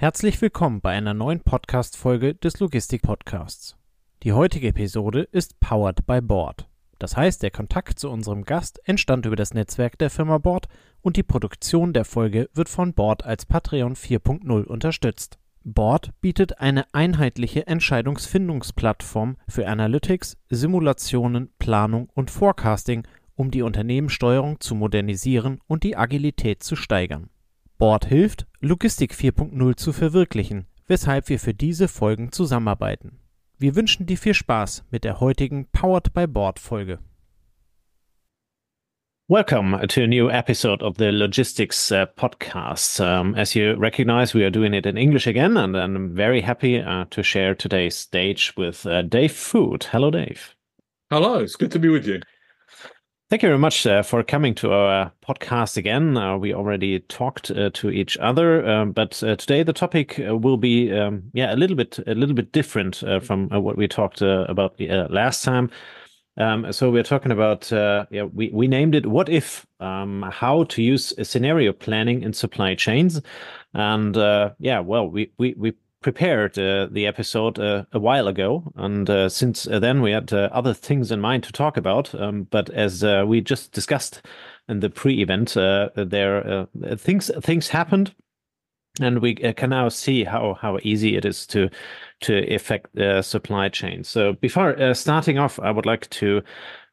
Herzlich willkommen bei einer neuen Podcast-Folge des Logistik-Podcasts. Die heutige Episode ist powered by Board. Das heißt, der Kontakt zu unserem Gast entstand über das Netzwerk der Firma Board und die Produktion der Folge wird von Board als Patreon 4.0 unterstützt. Board bietet eine einheitliche Entscheidungsfindungsplattform für Analytics, Simulationen, Planung und Forecasting, um die Unternehmenssteuerung zu modernisieren und die Agilität zu steigern. Board hilft, Logistik 4.0 zu verwirklichen, weshalb wir für diese Folgen zusammenarbeiten. Wir wünschen dir viel Spaß mit der heutigen Powered by Board Folge. Welcome to a new episode of the Logistics uh, Podcast. Um, as you recognize, we are doing it in English again, and I'm very happy uh, to share today's stage with uh, Dave Food. Hello, Dave. Hello, it's good to be with you. Thank you very much uh, for coming to our podcast again. Uh, we already talked uh, to each other, um, but uh, today the topic uh, will be, um, yeah, a little bit, a little bit different uh, from what we talked about last time. Um, so we're talking about, yeah, we we named it "What If," um, how to use scenario planning in supply chains, and yeah, well, we we we prepared uh, the episode uh, a while ago, and uh, since then we had uh, other things in mind to talk about. Um, but as uh, we just discussed in the pre-event, uh, there things things happened, and we can now see how how easy it is to to affect the supply chain. So before starting off, I would like to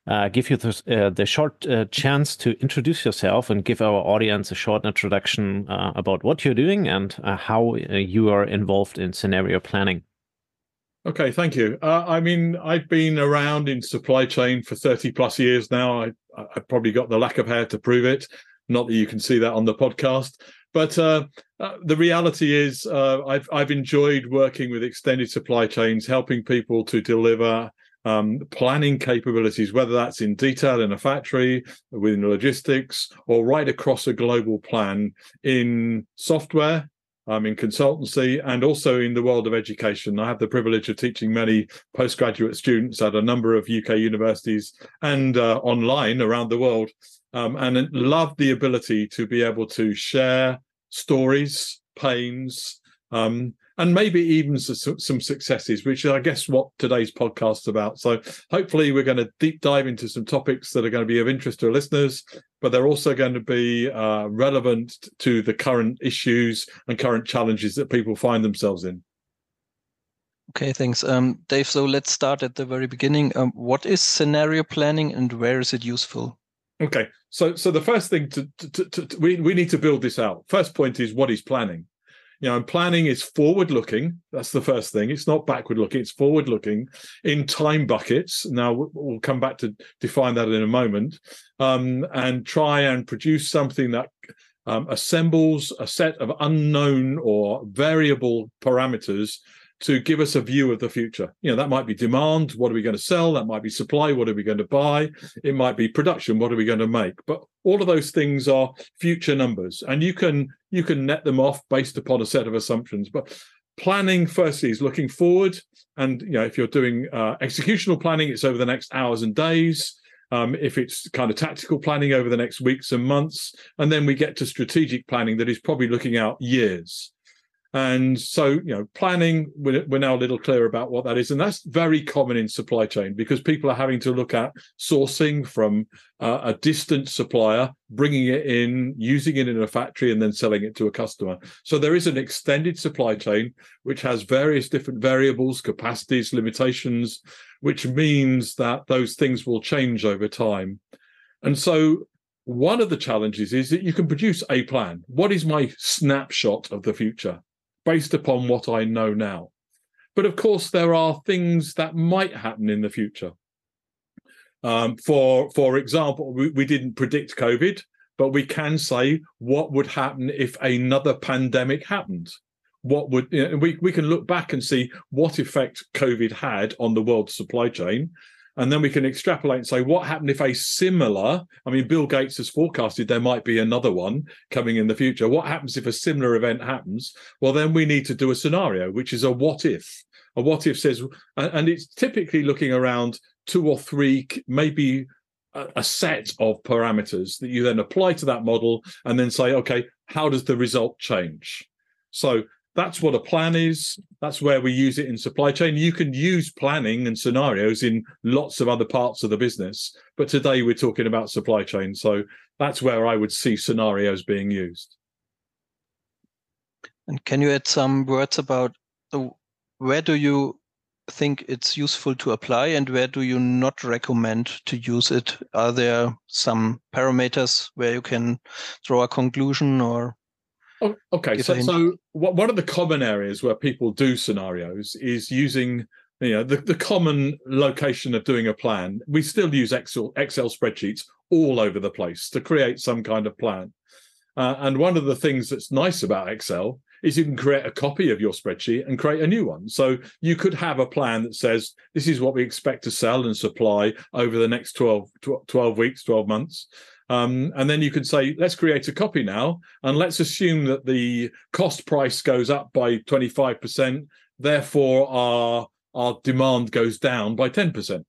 uh, give you the, uh, the short uh, chance to introduce yourself and give our audience a short introduction uh, about what you're doing and uh, how uh, you are involved in scenario planning. Okay, thank you. I mean, I've been around in supply chain for 30 plus years now. I, I've probably got the lack of hair to prove it. Not that you can see that on the podcast. But the reality is, I've, I've enjoyed working with extended supply chains, helping people to deliver um, planning capabilities, whether that's in detail in a factory, within logistics, or right across a global plan in software, um, in consultancy, and also in the world of education. I have the privilege of teaching many postgraduate students at a number of UK universities and uh, online around the world, um, and love the ability to be able to share stories, pains, um, and maybe even some, some successes, which is, I guess what today's podcast is about. So hopefully we're going to deep dive into some topics that are going to be of interest to our listeners, but they're also going to be uh, relevant to the current issues and current challenges that people find themselves in. Okay, thanks, um, Dave. So let's start at the very beginning. Um, what is scenario planning, and where is it useful? Okay, so so the first thing to, to, to, to we we need to build this out. First point is what is planning you know, and planning is forward looking. That's the first thing. It's not backward looking, it's forward looking in time buckets. Now, we'll come back to define that in a moment um, and try and produce something that um, assembles a set of unknown or variable parameters to give us a view of the future. You know, that might be demand, what are we going to sell? That might be supply, what are we going to buy? It might be production, what are we going to make? But all of those things are future numbers and you can you can net them off based upon a set of assumptions. But planning firstly is looking forward and you know if you're doing uh, executional planning it's over the next hours and days um, if it's kind of tactical planning over the next weeks and months and then we get to strategic planning that is probably looking out years and so, you know, planning, we're, now a little clear about what that is. And that's very common in supply chain because people are having to look at sourcing from uh, a distant supplier, bringing it in, using it in a factory, and then selling it to a customer. So there is an extended supply chain which has various different variables, capacities, limitations, which means that those things will change over time. And so one of the challenges is that you can produce a plan. What is my snapshot of the future? Based upon what I know now. But of course, there are things that might happen in the future. Um, for for example, we, we didn't predict COVID, but we can say what would happen if another pandemic happened. What would you know, we we can look back and see what effect COVID had on the world supply chain, and then we can extrapolate and say, what happened if a similar, I mean, Bill Gates has forecasted there might be another one coming in the future. What happens if a similar event happens? Well, then we need to do a scenario, which is a what if. A what if says, and it's typically looking around two or three, maybe a set of parameters that you then apply to that model and then say, okay, how does the result change? So that's what a plan is. That's where we use it in supply chain. You can use planning and scenarios in lots of other parts of the business, but today we're talking about supply chain. So that's where I would see scenarios being used. And can you add some words about where do you think it's useful to apply and where do you not recommend to use it? Are there some parameters where you can draw a conclusion or? Oh, okay, so, so one of the common areas where people do scenarios is using you know the, the common location of doing a plan. We still use Excel Excel spreadsheets all over the place to create some kind of plan. Uh, and one of the things that's nice about Excel is you can create a copy of your spreadsheet and create a new one. So you could have a plan that says, this is what we expect to sell and supply over the next 12, 12 weeks, 12 months. Um, and then you could say, let's create a copy now, and let's assume that the cost price goes up by 25%. Therefore, our our demand goes down by 10%.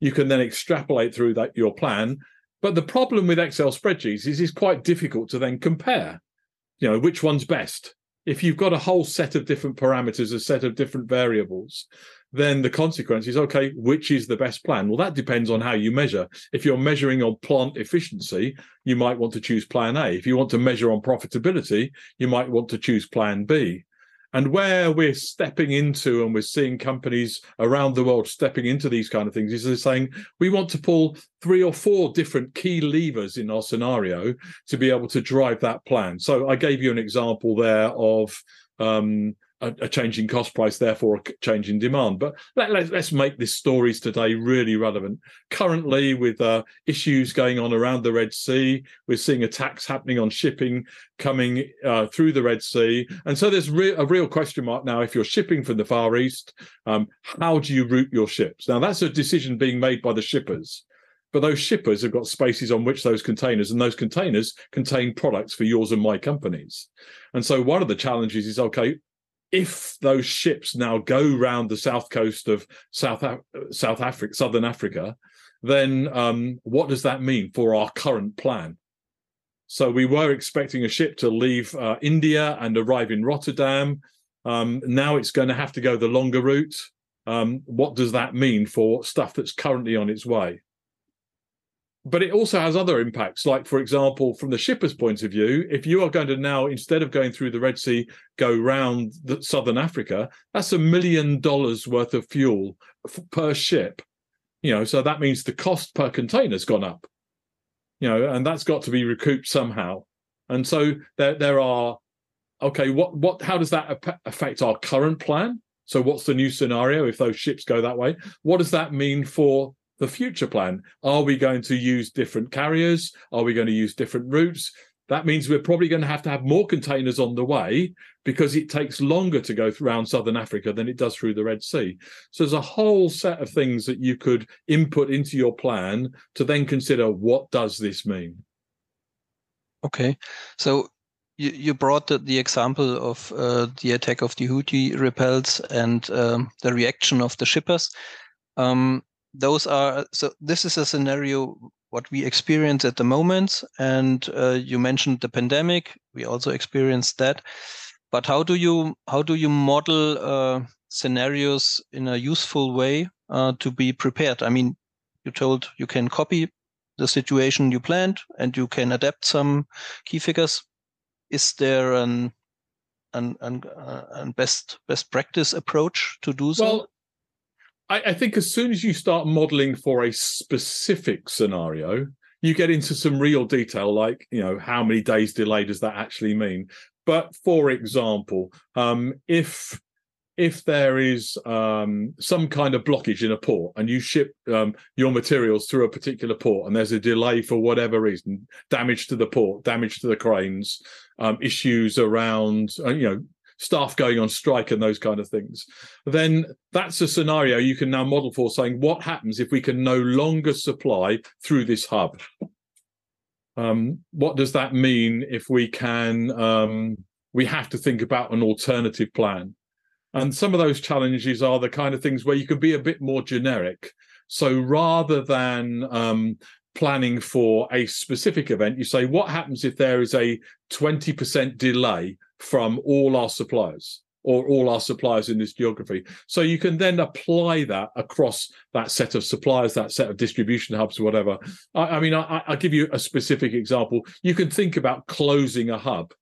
You can then extrapolate through that your plan. But the problem with Excel spreadsheets is it's quite difficult to then compare. You know, which one's best? If you've got a whole set of different parameters, a set of different variables, then the consequence is okay, which is the best plan? Well, that depends on how you measure. If you're measuring on plant efficiency, you might want to choose plan A. If you want to measure on profitability, you might want to choose plan B. And where we're stepping into and we're seeing companies around the world stepping into these kind of things is they're saying we want to pull three or four different key levers in our scenario to be able to drive that plan. So I gave you an example there of um, a, a change in cost price, therefore a change in demand. But let, us let, make this stories today really relevant. Currently, with uh, issues going on around the Red Sea, we're seeing attacks happening on shipping coming uh, through the Red Sea, and so there's re- a real question mark now. If you're shipping from the Far East, um, how do you route your ships? Now that's a decision being made by the shippers. But those shippers have got spaces on which those containers, and those containers contain products for yours and my companies. And so one of the challenges is okay, if those ships now go round the south coast of South South Africa, Southern Africa, then um, what does that mean for our current plan? So we were expecting a ship to leave uh, India and arrive in Rotterdam. Um, now it's going to have to go the longer route. Um, what does that mean for stuff that's currently on its way? But it also has other impacts. Like, for example, from the shipper's point of view, if you are going to now, instead of going through the Red Sea, go round the, southern Africa, that's a million dollars worth of fuel f- per ship. You know, so that means the cost per container's gone up. You know, and that's got to be recouped somehow. And so there, there are, okay, what, what, how does that affect our current plan? So what's the new scenario if those ships go that way? What does that mean for the future plan. Are we going to use different carriers? Are we going to use different routes? That means we're probably going to have to have more containers on the way because it takes longer to go around southern Africa than it does through the Red Sea. So there's a whole set of things that you could input into your plan to then consider what does this mean. Okay, so you, you brought the, the example of uh, the attack of the Houthi rebels and um, the reaction of the shippers. Um, those are so this is a scenario what we experience at the moment. And uh, you mentioned the pandemic. We also experienced that. But how do you how do you model uh, scenarios in a useful way uh, to be prepared? I mean you told you can copy the situation you planned and you can adapt some key figures. Is there an an, an, uh, an best best practice approach to do so? Well I, I think as soon as you start modeling for a specific scenario, you get into some real detail, like you know how many days delay does that actually mean? But for example, um, if if there is um, some kind of blockage in a port and you ship um, your materials through a particular port and there's a delay for whatever reason, damage to the port, damage to the cranes, um, issues around, uh, you know, staff going on strike and those kind of things, then that's a scenario you can now model for saying what happens if we can no longer supply through this hub. Um, what does that mean if we can? Um, we have to think about an alternative plan. And some of those challenges are the kind of things where you can be a bit more generic. So rather than um, planning for a specific event, you say, what happens if there is a 20% delay from all our suppliers. or all our suppliers in this geography. So you can then apply that across that set of suppliers, that set of distribution hubs, whatever. I, I mean, I, I'll give you a specific example. You can think about closing a hub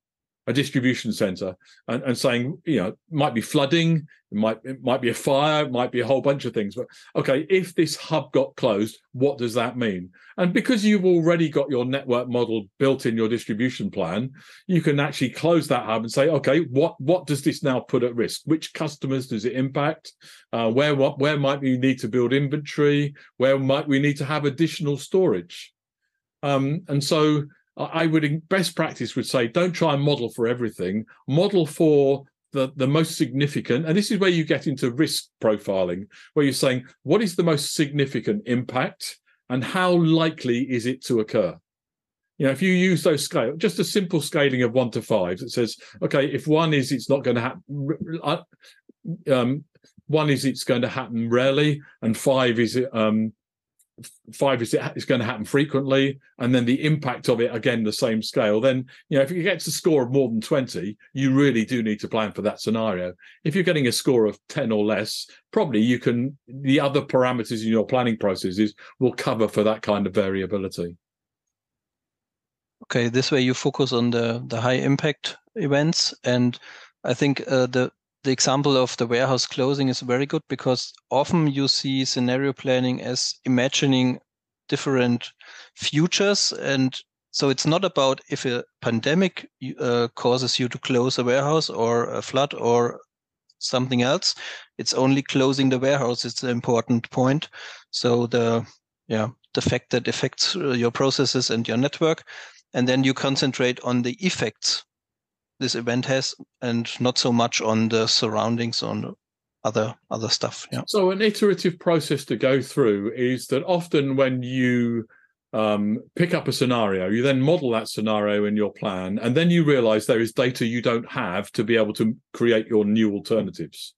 a distribution center and, and saying, you know, might be flooding, it might it might be a fire, it might be a whole bunch of things. But okay, if this hub got closed, what does that mean? And because you've already got your network model built in your distribution plan, you can actually close that hub and say, okay, what what does this now put at risk? Which customers does it impact? Uh, where what where might we need to build inventory? Where might we need to have additional storage? Um, and so I would best practice would say don't try and model for everything. Model for the, the most significant, and this is where you get into risk profiling, where you're saying what is the most significant impact and how likely is it to occur? You know, if you use those scale, just a simple scaling of one to five that says, okay, if one is it's not going to happen, uh, um, one is it's going to happen rarely, and five is um, five is it's going to happen frequently and then the impact of it again the same scale then you know if it gets a score of more than 20 you really do need to plan for that scenario. If you're getting a score of 10 or less probably you can the other parameters in your planning processes will cover for that kind of variability. Okay this way you focus on the the high impact events and i think uh, the the example of the warehouse closing is very good because often you see scenario planning as imagining different futures. And so it's not about if a pandemic uh, causes you to close a warehouse or a flood or something else. It's only closing the warehouse it's an important point. So the yeah the fact that affects uh, your processes and your network. And then you concentrate on the effects this event has and not so much on the surroundings on other other stuff yeah. So an iterative process to go through is that often when you um, pick up a scenario you then model that scenario in your plan and then you realize there is data you don't have to be able to create your new alternatives.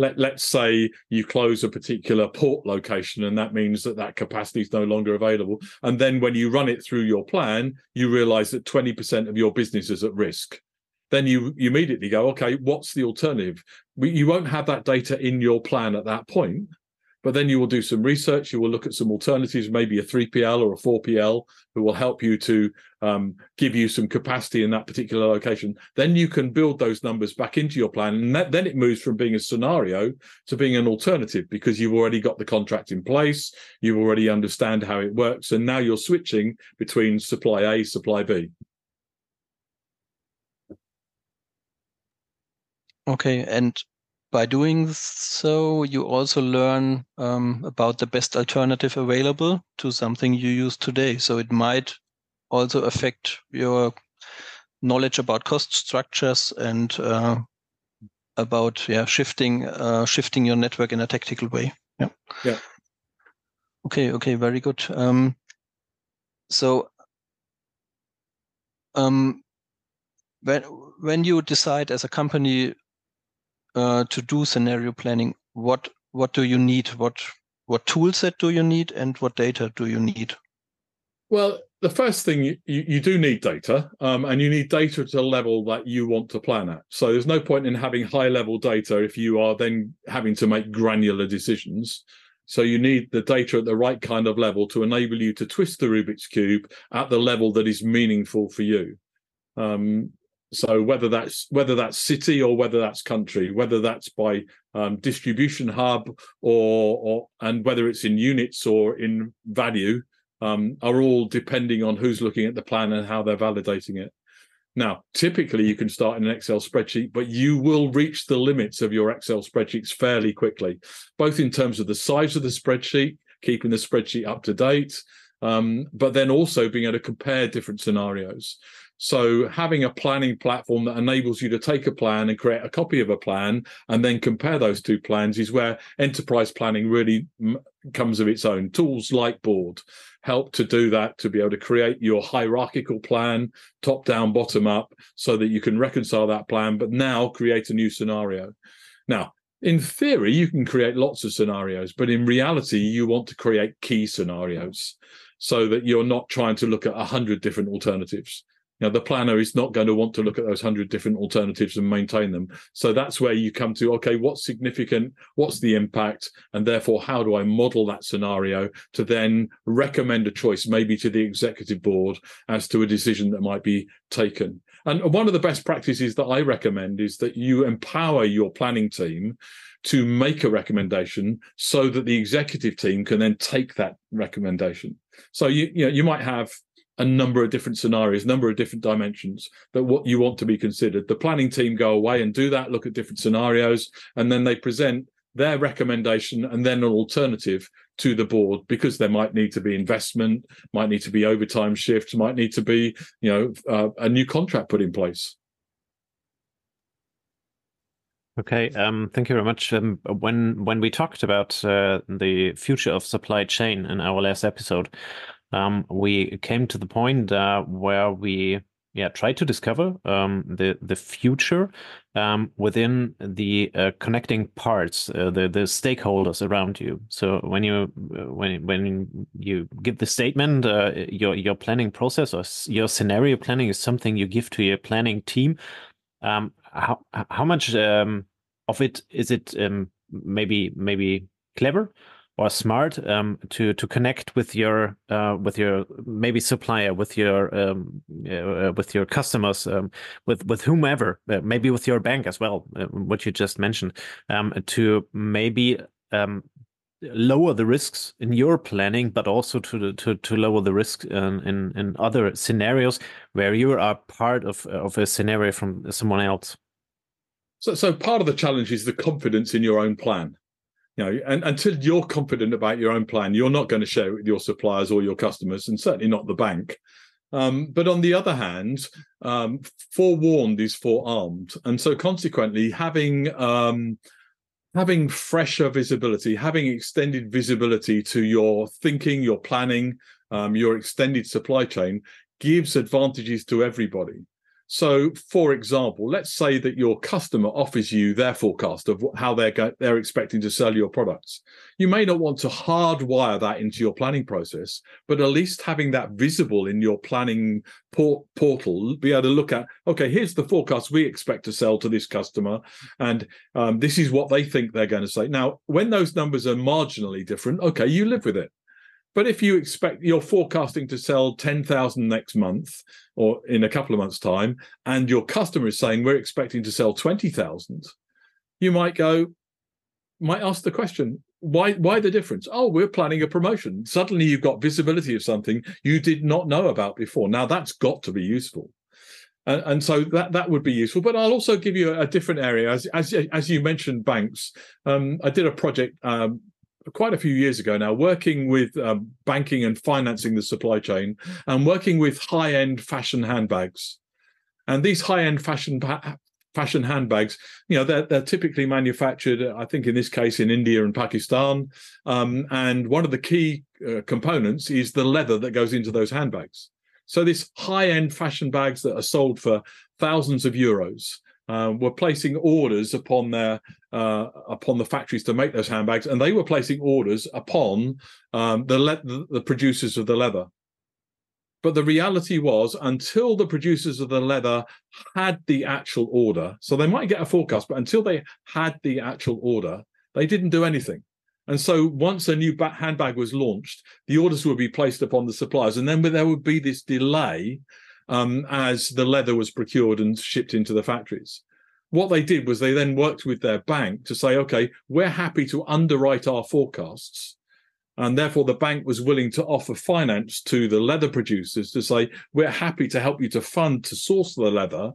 Let, let's say you close a particular port location and that means that that capacity is no longer available and then when you run it through your plan you realize that 20% of your business is at risk then you, you immediately go, okay, what's the alternative? We, you won't have that data in your plan at that point, but then you will do some research. You will look at some alternatives, maybe a 3PL or a 4PL, who will help you to um, give you some capacity in that particular location. Then you can build those numbers back into your plan. And that, then it moves from being a scenario to being an alternative because you've already got the contract in place. You already understand how it works. And now you're switching between supply A, supply B. Okay, and by doing so, you also learn um, about the best alternative available to something you use today. So it might also affect your knowledge about cost structures and uh, about yeah shifting uh, shifting your network in a tactical way. Yeah. Yeah. Okay. Okay. Very good. Um, so um, when when you decide as a company uh, to do scenario planning, what what do you need? What what tool set do you need, and what data do you need? Well, the first thing you, you do need data, um, and you need data at a level that you want to plan at. So there's no point in having high level data if you are then having to make granular decisions. So you need the data at the right kind of level to enable you to twist the Rubik's cube at the level that is meaningful for you. Um, so whether that's whether that's city or whether that's country, whether that's by um, distribution hub or or and whether it's in units or in value, um, are all depending on who's looking at the plan and how they're validating it. Now, typically you can start in an Excel spreadsheet, but you will reach the limits of your Excel spreadsheets fairly quickly, both in terms of the size of the spreadsheet, keeping the spreadsheet up to date, um, but then also being able to compare different scenarios. So having a planning platform that enables you to take a plan and create a copy of a plan and then compare those two plans is where enterprise planning really comes of its own. Tools like Board help to do that to be able to create your hierarchical plan, top down, bottom up, so that you can reconcile that plan, but now create a new scenario. Now, in theory, you can create lots of scenarios, but in reality, you want to create key scenarios so that you're not trying to look at a hundred different alternatives know the planner is not going to want to look at those 100 different alternatives and maintain them. So that's where you come to okay what's significant? What's the impact? And therefore how do i model that scenario to then recommend a choice maybe to the executive board as to a decision that might be taken? And one of the best practices that i recommend is that you empower your planning team to make a recommendation so that the executive team can then take that recommendation. So you you know you might have a number of different scenarios, number of different dimensions that what you want to be considered. The planning team go away and do that, look at different scenarios, and then they present their recommendation and then an alternative to the board because there might need to be investment, might need to be overtime shifts, might need to be, you know, uh, a new contract put in place. Okay, um, thank you very much. Um, when when we talked about uh, the future of supply chain in our last episode, um, we came to the point uh, where we yeah try to discover um, the the future um, within the uh, connecting parts, uh, the the stakeholders around you. So when you uh, when when you give the statement, uh, your your planning process or your scenario planning is something you give to your planning team. Um, how how much um, of it is it um, maybe maybe clever or smart um, to to connect with your uh, with your maybe supplier, with your um, uh, with your customers, um, with with whomever, uh, maybe with your bank as well, uh, what you just mentioned, um, to maybe um, lower the risks in your planning, but also to to to lower the risk in, in, in other scenarios where you are part of of a scenario from someone else. So, so part of the challenge is the confidence in your own plan know, and until you're confident about your own plan, you're not going to share it with your suppliers or your customers, and certainly not the bank. Um, but on the other hand, um, forewarned is forearmed, and so consequently, having um, having fresher visibility, having extended visibility to your thinking, your planning, um, your extended supply chain gives advantages to everybody. So, for example, let's say that your customer offers you their forecast of how they're go- they're expecting to sell your products. You may not want to hardwire that into your planning process, but at least having that visible in your planning port- portal, be able to look at, okay, here's the forecast we expect to sell to this customer, and um, this is what they think they're going to say. Now, when those numbers are marginally different, okay, you live with it. But if you expect you're forecasting to sell 10,000 next month or in a couple of months' time, and your customer is saying we're expecting to sell 20,000, you might go, might ask the question, why why the difference? Oh, we're planning a promotion. Suddenly you've got visibility of something you did not know about before. Now that's got to be useful. And, and so that that would be useful. But I'll also give you a, a different area. As as as you mentioned, banks. Um, I did a project um, quite a few years ago now, working with um, banking and financing the supply chain, and working with high-end fashion handbags. And these high-end fashion fashion handbags, you know, they're, they're typically manufactured, I think in this case, in India and Pakistan. Um, and one of the key uh, components is the leather that goes into those handbags. So this high-end fashion bags that are sold for thousands of euros uh, were placing orders upon their uh, upon the factories to make those handbags, and they were placing orders upon um, the, le- the, producers of the leather. But the reality was, until the producers of the leather had the actual order, so they might get a forecast, but until they had the actual order, they didn't do anything. And so once a new handbag was launched, the orders would be placed upon the suppliers, and then there would be this delay um, as the leather was procured and shipped into the factories. What they did was they then worked with their bank to say, okay, we're happy to underwrite our forecasts. And therefore, the bank was willing to offer finance to the leather producers to say, we're happy to help you to fund to source the leather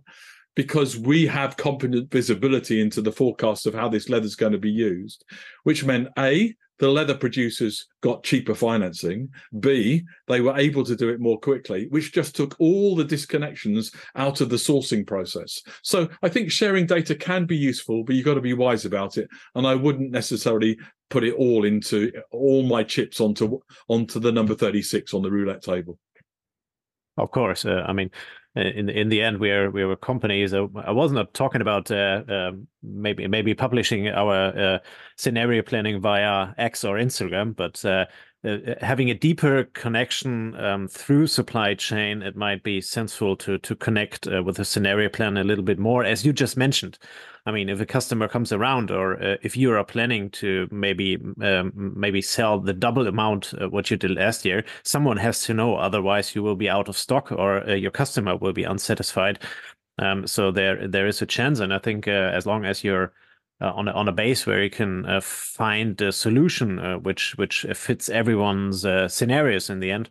because we have competent visibility into the forecast of how this leather is going to be used, which meant A, the leather producers got cheaper financing. B, they were able to do it more quickly, which just took all the disconnections out of the sourcing process. So I think sharing data can be useful, but you've got to be wise about it. And I wouldn't necessarily put it all into all my chips onto onto the number 36 on the roulette table. Of course. Uh, I mean, uh, in in the end we're we're companies uh, i was not talking about uh, uh, maybe maybe publishing our uh, scenario planning via x or instagram but uh, uh, having a deeper connection um, through supply chain, it might be sensible to to connect uh, with the scenario plan a little bit more, as you just mentioned. I mean, if a customer comes around, or uh, if you are planning to maybe um, maybe sell the double amount uh, what you did last year, someone has to know. Otherwise, you will be out of stock, or your customer will be unsatisfied. Um, so there there is a chance, and I think as long as you're on a, on a base where you can uh, find a solution uh, which which fits everyone's scenarios in the end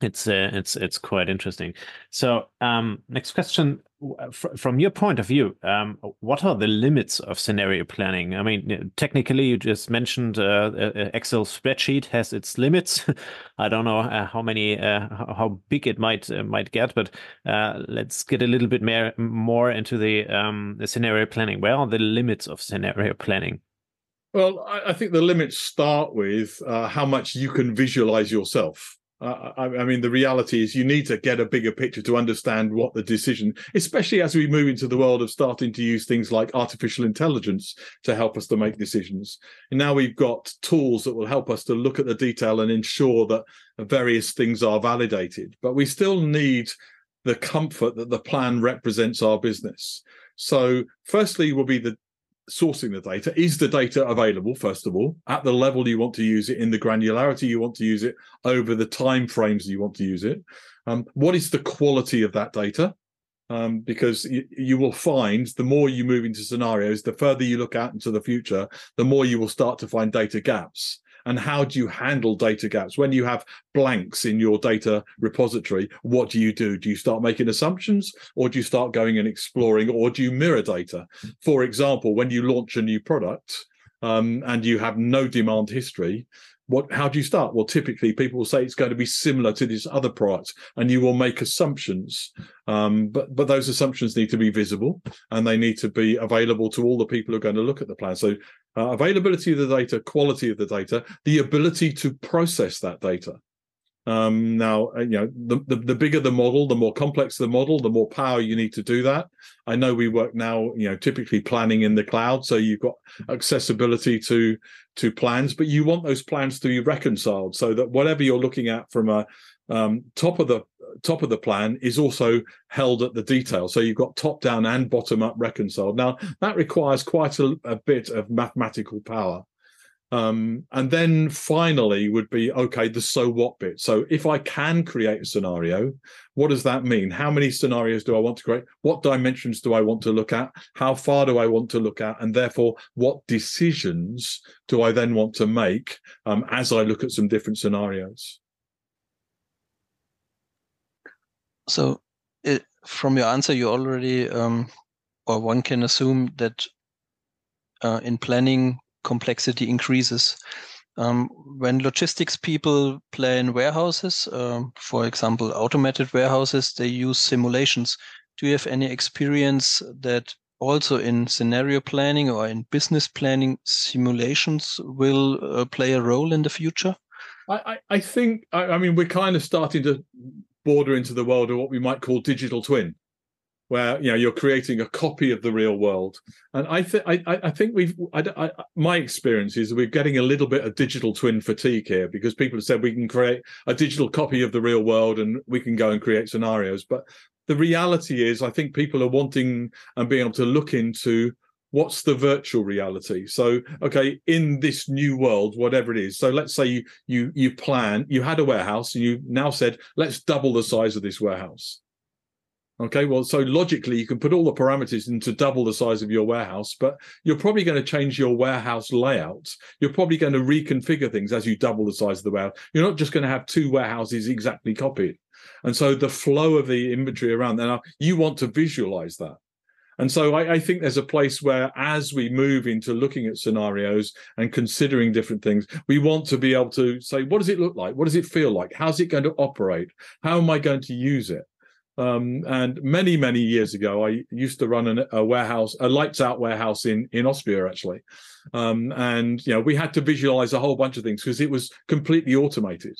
it's uh, it's it's quite interesting. So, um, next question: from your point of view, um, what are the limits of scenario planning? I mean, technically, you just mentioned uh, Excel spreadsheet has its limits. I don't know uh, how many, uh, how big it might uh, might get, but uh, let's get a little bit more more into the, um, the scenario planning. Where are the limits of scenario planning? Well, I, I think the limits start with uh, how much you can visualize yourself. I, I, mean, the reality is you need to get a bigger picture to understand what the decision, especially as we move into the world of starting to use things like artificial intelligence to help us to make decisions. And now we've got tools that will help us to look at the detail and ensure that various things are validated. But we still need the comfort that the plan represents our business. So, firstly, will be the sourcing the data. Is the data available first of all at the level you want to use it in the granularity you want to use it over the time frames you want to use it? Um, what is the quality of that data? Um, because you, you, will find the more you move into scenarios the further you look out into the future the more you will start to find data gaps and how do you handle data gaps? When you have blanks in your data repository what do you do? Do you start making assumptions or do you start going and exploring or do you mirror data? For example when you launch a new product um, and you have no demand history what how do you start? Well typically people will say it's going to be similar to this other product and you will make assumptions. Um, but but those assumptions need to be visible and they need to be available to all the people who are going to look at the plan. So uh, availability of the data quality of the data the ability to process that data um, now, uh, you know, the, the, the bigger the model, the more complex the model, the more power you need to do that. I know we work now, you know, typically planning in the cloud, so you've got accessibility to to plans, but you want those plans to be reconciled so that whatever you're looking at from a um, top of the top of the plan is also held at the detail. So you've got top down and bottom up reconciled. Now that requires quite a, a bit of mathematical power. Um, and then finally would be okay, the so what bit. So if I can create a scenario, what does that mean? How many scenarios do I want to create? What dimensions do I want to look at? How far do I want to look at? And therefore, what decisions do I then want to make um, as I look at some different scenarios? So, it, from your answer, you already, um, or one can assume that uh, in planning complexity increases. Um, when logistics people plan warehouses, um, for example, automated warehouses, they use simulations. Do you have any experience that also in scenario planning or in business planning, simulations will uh, play a role in the future? I, I think, I, I mean, we're kind of starting to border into the world of what we might call digital twin where you know you're creating a copy of the real world. And i think I, think we've I, I, my experience is we're getting a little bit of digital twin fatigue here because people have said we can create a digital copy of the real world and we can go and create scenarios. But the reality is i think people are wanting and being able to look into what's the virtual reality so okay in this new world whatever it is so let's say you you you plan you had a warehouse and you now said let's double the size of this warehouse Okay, well, so logically, you can put all the parameters into double the size of your warehouse, but you're probably going to change your warehouse layout. You're probably going to reconfigure things as you double the size of the warehouse. You're not just going to have two warehouses exactly copied. And so the flow of the inventory around there, you want to visualize that. And so I, I, think there's a place where, as we move into looking at scenarios and considering different things, we want to be able to say, what does it look like? What does it feel like? How's it going to operate? How am I going to use it? Um, and many, many years ago, I used to run an, a warehouse, a lights out warehouse in in Austria, actually. Um, and you know, we had to visualize a whole bunch of things because it was completely automated.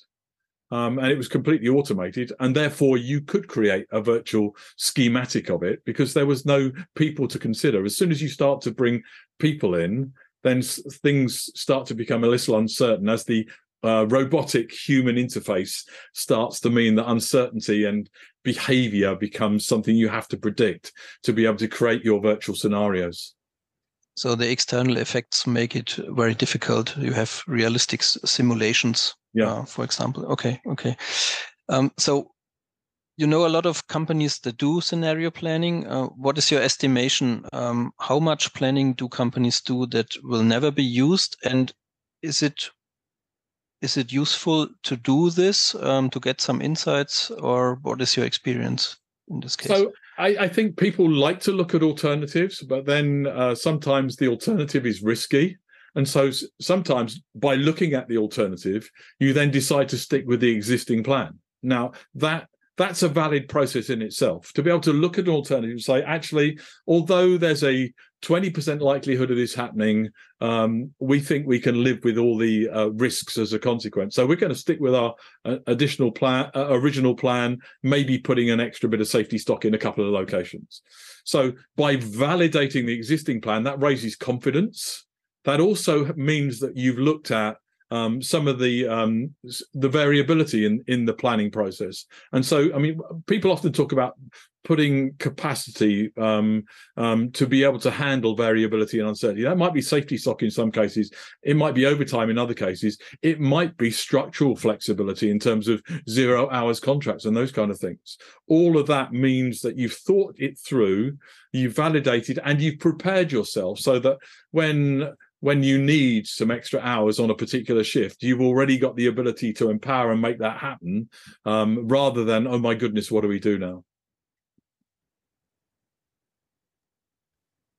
Um, and it was completely automated, and therefore you could create a virtual schematic of it because there was no people to consider. As soon as you start to bring people in, then things start to become a little uncertain as the uh, robotic human interface starts to mean that uncertainty and behavior becomes something you have to predict to be able to create your virtual scenarios. So the external effects make it very difficult. You have realistic simulations, yeah. Uh, for example. Okay, okay. Um, so you know a lot of companies that do scenario planning. Uh, what is your estimation? Um, how much planning do companies do that will never be used, and is it is it useful to do this um, to get some insights, or what is your experience in this case? So I, I think people like to look at alternatives, but then uh, sometimes the alternative is risky. And so sometimes by looking at the alternative, you then decide to stick with the existing plan. Now that that's a valid process in itself to be able to look at an alternative and say, actually, although there's a 20% likelihood of this happening, um, we think we can live with all the uh, risks as a consequence. So we're going to stick with our uh, additional plan, uh, original plan, maybe putting an extra bit of safety stock in a couple of locations. So by validating the existing plan, that raises confidence. That also means that you've looked at um, some of the um, the variability in in the planning process. And so, I mean, people often talk about putting capacity um, um, to be able to handle variability and uncertainty. That might be safety stock in some cases. It might be overtime in other cases. It might be structural flexibility in terms of zero hours contracts and those kind of things. All of that means that you've thought it through, you've validated, and you've prepared yourself so that when when you need some extra hours on a particular shift, you've already got the ability to empower and make that happen um, rather than, oh my goodness, what do we do now?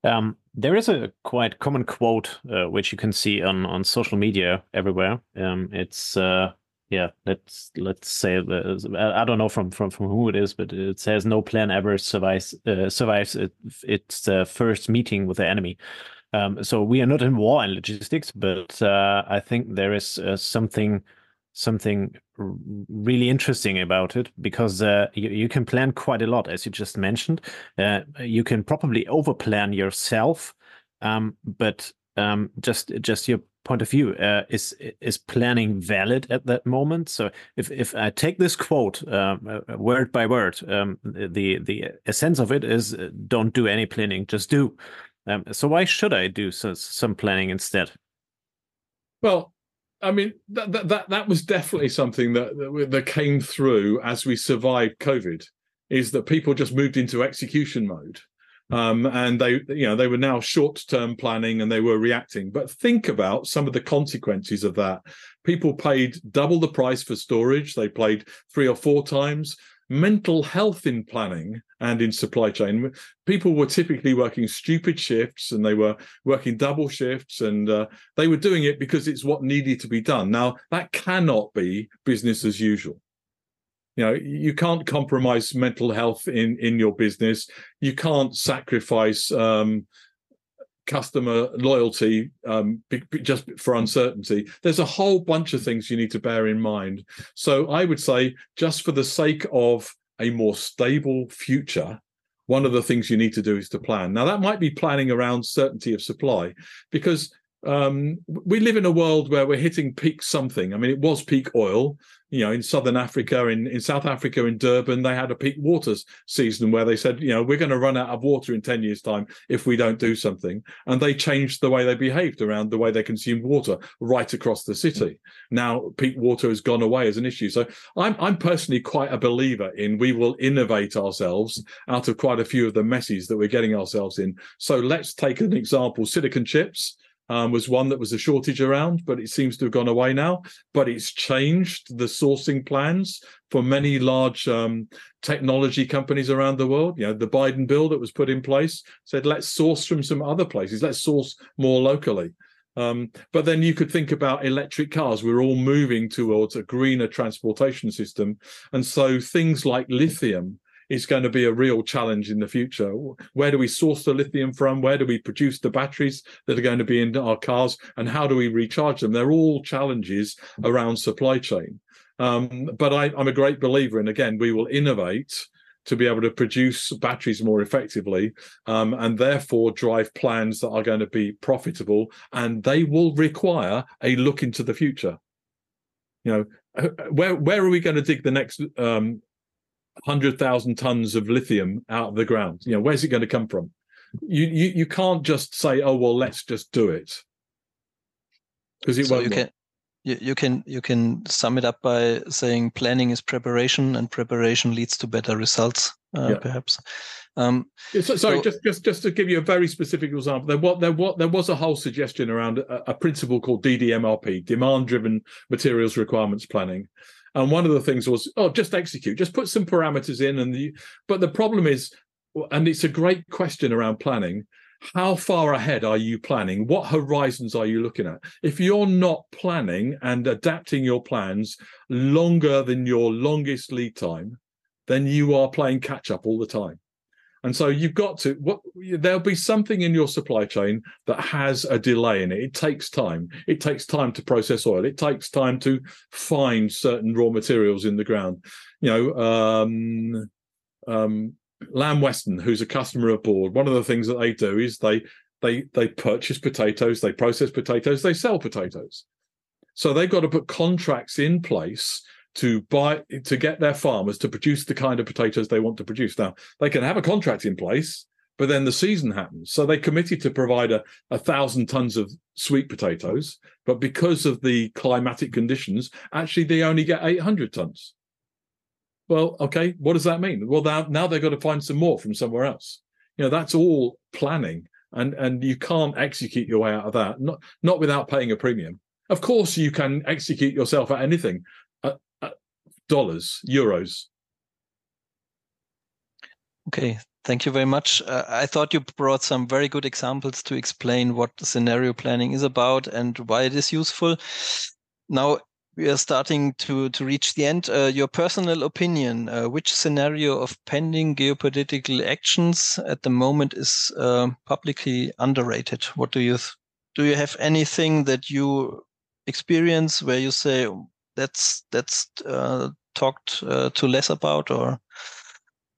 Um, there is a quite common quote uh, which you can see on, on social media everywhere. Um, it's uh, yeah, let's let's say I don't know from, from from who it is, but it says no plan ever survives uh, survives it, its uh, first meeting with the enemy. Um, so we are not in war and logistics, but uh, I think there is uh, something something really interesting about it because uh, you, you, can plan quite a lot, as you just mentioned. Uh, you can probably overplan yourself, um, but um, just just your point of view uh, is is planning valid at that moment so if if i take this quote um, uh, word by word um, the the essence of it is don't do any planning just do um, so why should I do so, some planning instead? Well, I mean that that that, was definitely something that, that that came through as we survived COVID. Is that people just moved into execution mode, um, and they you know they were now short term planning and they were reacting. But think about some of the consequences of that. People paid double the price for storage. They paid three or four times mental health in planning and in supply chain. People were typically working stupid shifts and they were working double shifts and uh, they were doing it because it's what needed to be done. Now, that cannot be business as usual. You know, you can't compromise mental health in in your business. You can't sacrifice um, customer loyalty um, just for uncertainty. There's a whole bunch of things you need to bear in mind. So I would say, just for the sake of a more stable future, one of the things you need to do is to plan. Now, that might be planning around certainty of supply, because um, we live in a world where we're hitting peak something. I mean, it was peak oil. You know, in southern Africa, in, in South Africa, in Durban, they had a peak waters season where they said, you know, we're going to run out of water in 10 years' time if we don't do something. And they changed the way they behaved around the way they consumed water right across the city. Now, peak water has gone away as an issue. So I'm, I'm personally quite a believer in we will innovate ourselves out of quite a few of the messes that we're getting ourselves in. So let's take an example silicon chips um, was one that was a shortage around, but it seems to have gone away now. But it's changed the sourcing plans for many large um, technology companies around the world. You know, the Biden bill that was put in place said, let's source from some other places, let's source more locally. Um, but then you could think about electric cars. We're all moving towards a greener transportation system. And so things like lithium is going to be a real challenge in the future. Where do we source the lithium from? Where do we produce the batteries that are going to be in our cars? And how do we recharge them? They're all challenges around supply chain. Um, but I, I'm a great believer in, again, we will innovate to be able to produce batteries more effectively um, and therefore drive plans that are going to be profitable and they will require a look into the future You know, uh, where where are we going to dig the next um, hundred thousand tons of lithium out of the ground? You know, where's it going to come from? You you you can't just say, oh well, let's just do it because it so won't. You can, you, you can you can sum it up by saying planning is preparation, and preparation leads to better results, uh, yeah. perhaps. Um, so, sorry, so, just just just to give you a very specific example, there was there was there was a whole suggestion around a, a principle called DDMRP, demand-driven materials requirements planning, and one of the things was, oh, just execute, just put some parameters in, and the, but the problem is, and it's a great question around planning. How far ahead are you planning? What horizons are you looking at? If you're not planning and adapting your plans longer than your longest lead time, then you are playing catch up all the time. And so you've got to what there'll be something in your supply chain that has a delay in it. It takes time. It takes time to process oil. It takes time to find certain raw materials in the ground. You know, um, um, Lamb Weston, who's a customer of Board, one of the things that they do is they they they purchase potatoes, they process potatoes, they sell potatoes. So they've got to put contracts in place to buy to get their farmers to produce the kind of potatoes they want to produce. Now they can have a contract in place, but then the season happens. So they committed to provide a, a thousand tons of sweet potatoes, but because of the climatic conditions, actually they only get 800 tons. Well, okay, what does that mean? Well, now, now they've got to find some more from somewhere else. You know, that's all planning, and and you can't execute your way out of that, not not without paying a premium. Of course, you can execute yourself at anything, dollars, euros. Okay, thank you very much. Uh, I thought you brought some very good examples to explain what scenario planning is about and why it is useful. Now we are starting to, to reach the end. Uh, your personal opinion, uh, which scenario of pending geopolitical actions at the moment is uh, publicly underrated? What do you do? You have anything that you experience where you say that's that's uh, talked uh, to less about, or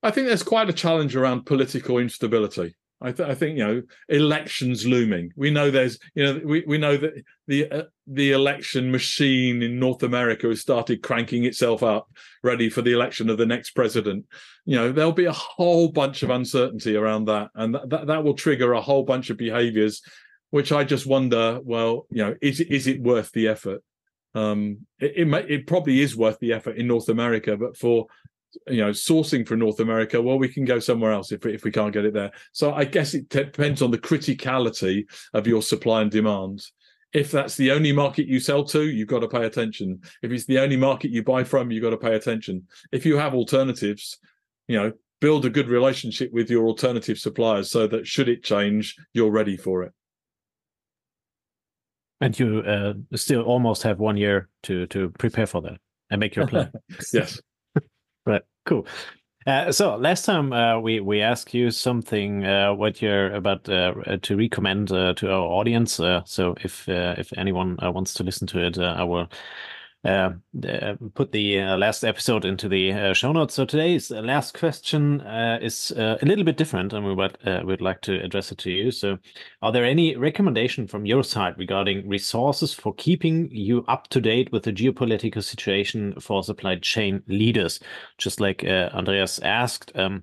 I think there's quite a challenge around political instability. I, th- I, think you know elections looming. We know there's you know we, we know that the uh, the election machine in North America has started cranking itself up, ready for the election of the next president. You know there'll be a whole bunch of uncertainty around that, and that that, that will trigger a whole bunch of behaviours, which I just wonder. Well, you know, is is it worth the effort? Um, it, it, may, it probably is worth the effort in North America, but for you know sourcing for North America, well, we can go somewhere else if if we can't get it there. So I guess it depends on the criticality of your supply and demand. If that's the only market you sell to, you've got to pay attention. If it's the only market you buy from, you've got to pay attention. If you have alternatives, you know, build a good relationship with your alternative suppliers so that should it change, you're ready for it. And you uh, still almost have one year to to prepare for that and make your plan. yes. right. Cool. Uh, so last time uh, we we asked you something uh, what you're about uh, to recommend uh, to our audience. so if if anyone wants to listen to it, I will uh, uh, put the uh, last episode into the uh, show notes. So today's last question uh, is uh, a little bit different, and we would would like to address it to you. So, are there any recommendation from your side regarding resources for keeping you up to date with the geopolitical situation for supply chain leaders? Just like Andreas asked. Um,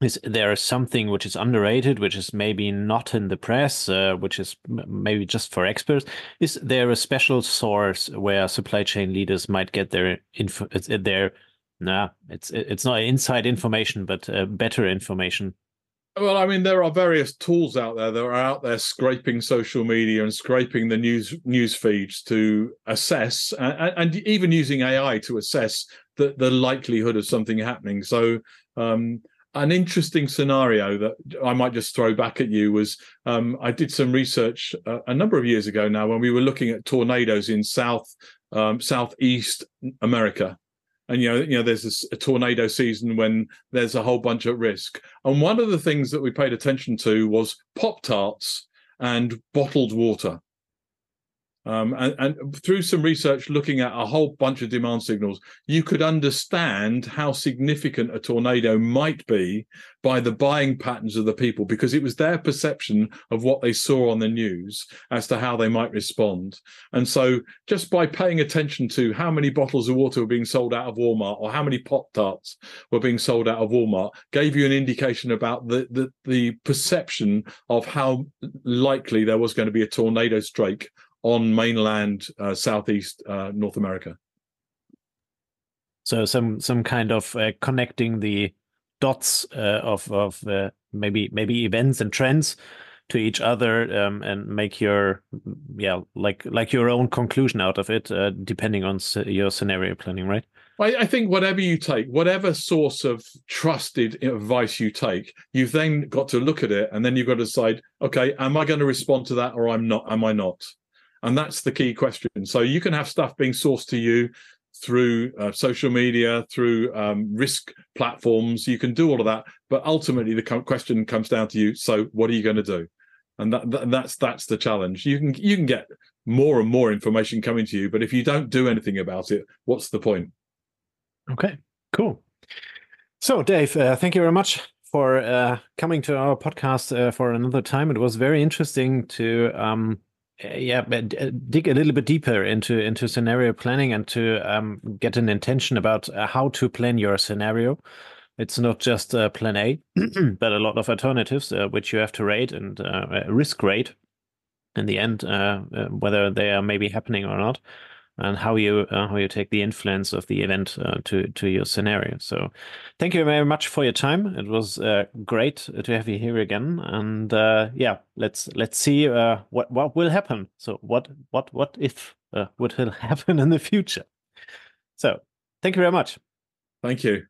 is there something which is underrated, which is maybe not in the press, uh, which is maybe just for experts? Is there a special source where supply chain leaders might get their info? It's uh, their nah, it's it's not inside information, but uh, better information. Well, I mean, there are various tools out there that are out there scraping social media and scraping the news news feeds to assess, and, and even using AI to assess the the likelihood of something happening. So. Um, an interesting scenario that I might just throw back at you was um, I did some research a, uh, a, number of years ago now when we were looking at tornadoes in South um, Southeast America, and you know you know there's a, a tornado season when there's a whole bunch at risk, and one of the things that we paid attention to was pop tarts and bottled water. Um, and, and, through some research looking at a whole bunch of demand signals, you could understand how significant a tornado might be by the buying patterns of the people because it was their perception of what they saw on the news as to how they might respond. And so, just by paying attention to how many bottles of water were being sold out of Walmart or how many Pop Tarts were being sold out of Walmart, gave you an indication about the, the, the perception of how likely there was going to be a tornado strike on mainland uh, southeast uh, North America. So some some kind of uh, connecting the dots uh, of of uh, maybe maybe events and trends to each other um, and make your yeah like like your own conclusion out of it uh, depending on your scenario planning, right? I, I think whatever you take, whatever source of trusted advice you take, you've then got to look at it and then you've got to decide, okay, am I going to respond to that or I'm not? Am I not? And that's the key question. So you can have stuff being sourced to you through uh, social media, through um, risk platforms. You can do all of that, but ultimately the question comes down to you. So what are you going to do? And that, that, that's that's the challenge. You can you can get more and more information coming to you, but if you don't do anything about it, what's the point? Okay, cool. So, Dave, uh, thank you very much for uh, coming to our podcast uh, for another time. It was very interesting to um, yeah uh, dig a little bit deeper into into scenario planning and to um, get an intention about uh, how to plan your scenario. It's not just uh, plan a but a lot of alternatives uh, which you have to rate and uh, risk rate in the end whether they are maybe happening or not and how you uh, how you take the influence of the event uh, to to your scenario. So, thank you very much for your time. It was uh, great to have you here again. And uh, yeah, let's let's see uh, what what will happen. So, what what what if uh, what will happen in the future? So, thank you very much. Thank you.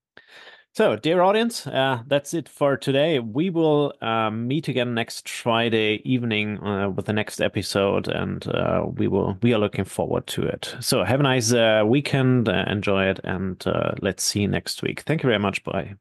So, dear audience, uh, that's it for today. We will uh, meet again next Friday evening uh, with the next episode, and uh, we will we are looking forward to it. So, have a nice uh, weekend, uh, enjoy it, and let's see you next week. Thank you very much. Bye.